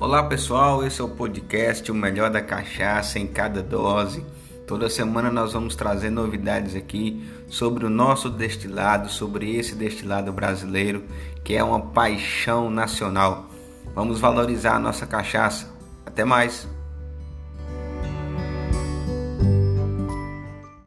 Olá pessoal, esse é o podcast O Melhor da Cachaça em Cada Dose. Toda semana nós vamos trazer novidades aqui sobre o nosso destilado, sobre esse destilado brasileiro que é uma paixão nacional. Vamos valorizar a nossa cachaça. Até mais!